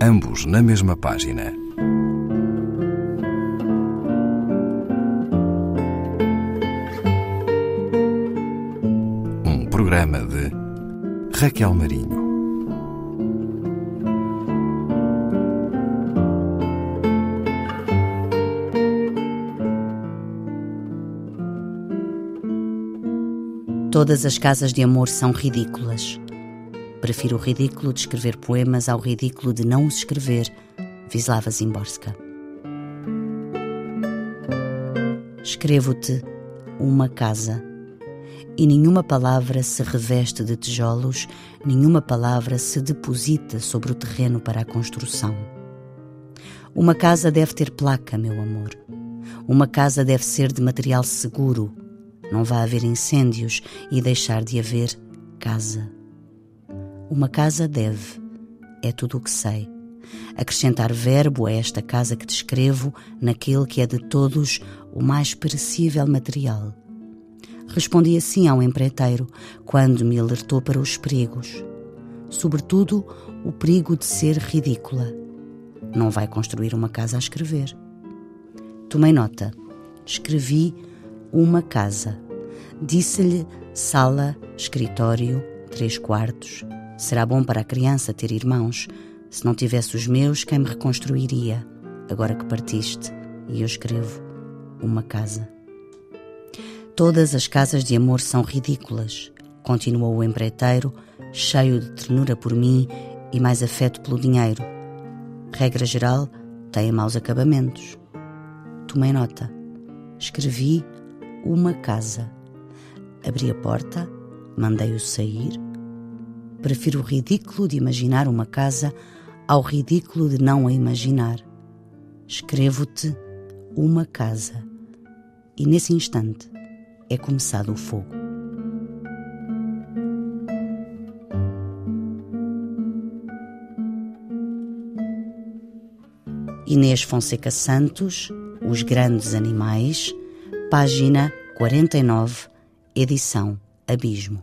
ambos na mesma página. Um programa de Raquel Marinho. Todas as casas de amor são ridículas. Prefiro o ridículo de escrever poemas ao ridículo de não os escrever. Wisława Zimborska. Escrevo-te uma casa e nenhuma palavra se reveste de tijolos, nenhuma palavra se deposita sobre o terreno para a construção. Uma casa deve ter placa, meu amor. Uma casa deve ser de material seguro. Não vai haver incêndios e deixar de haver casa. Uma casa deve, é tudo o que sei. Acrescentar verbo a esta casa que descrevo naquele que é de todos o mais perecível material. Respondi assim ao empreiteiro quando me alertou para os perigos. Sobretudo, o perigo de ser ridícula. Não vai construir uma casa a escrever. Tomei nota. Escrevi uma casa. Disse-lhe sala, escritório, três quartos, Será bom para a criança ter irmãos. Se não tivesse os meus, quem me reconstruiria? Agora que partiste, e eu escrevo uma casa. Todas as casas de amor são ridículas, continuou o empreiteiro, cheio de ternura por mim e mais afeto pelo dinheiro. Regra geral, têm maus acabamentos. Tomei nota. Escrevi uma casa. Abri a porta, mandei-o sair Prefiro o ridículo de imaginar uma casa ao ridículo de não a imaginar. Escrevo-te uma casa e nesse instante é começado o fogo. Inês Fonseca Santos, Os Grandes Animais, página 49, edição Abismo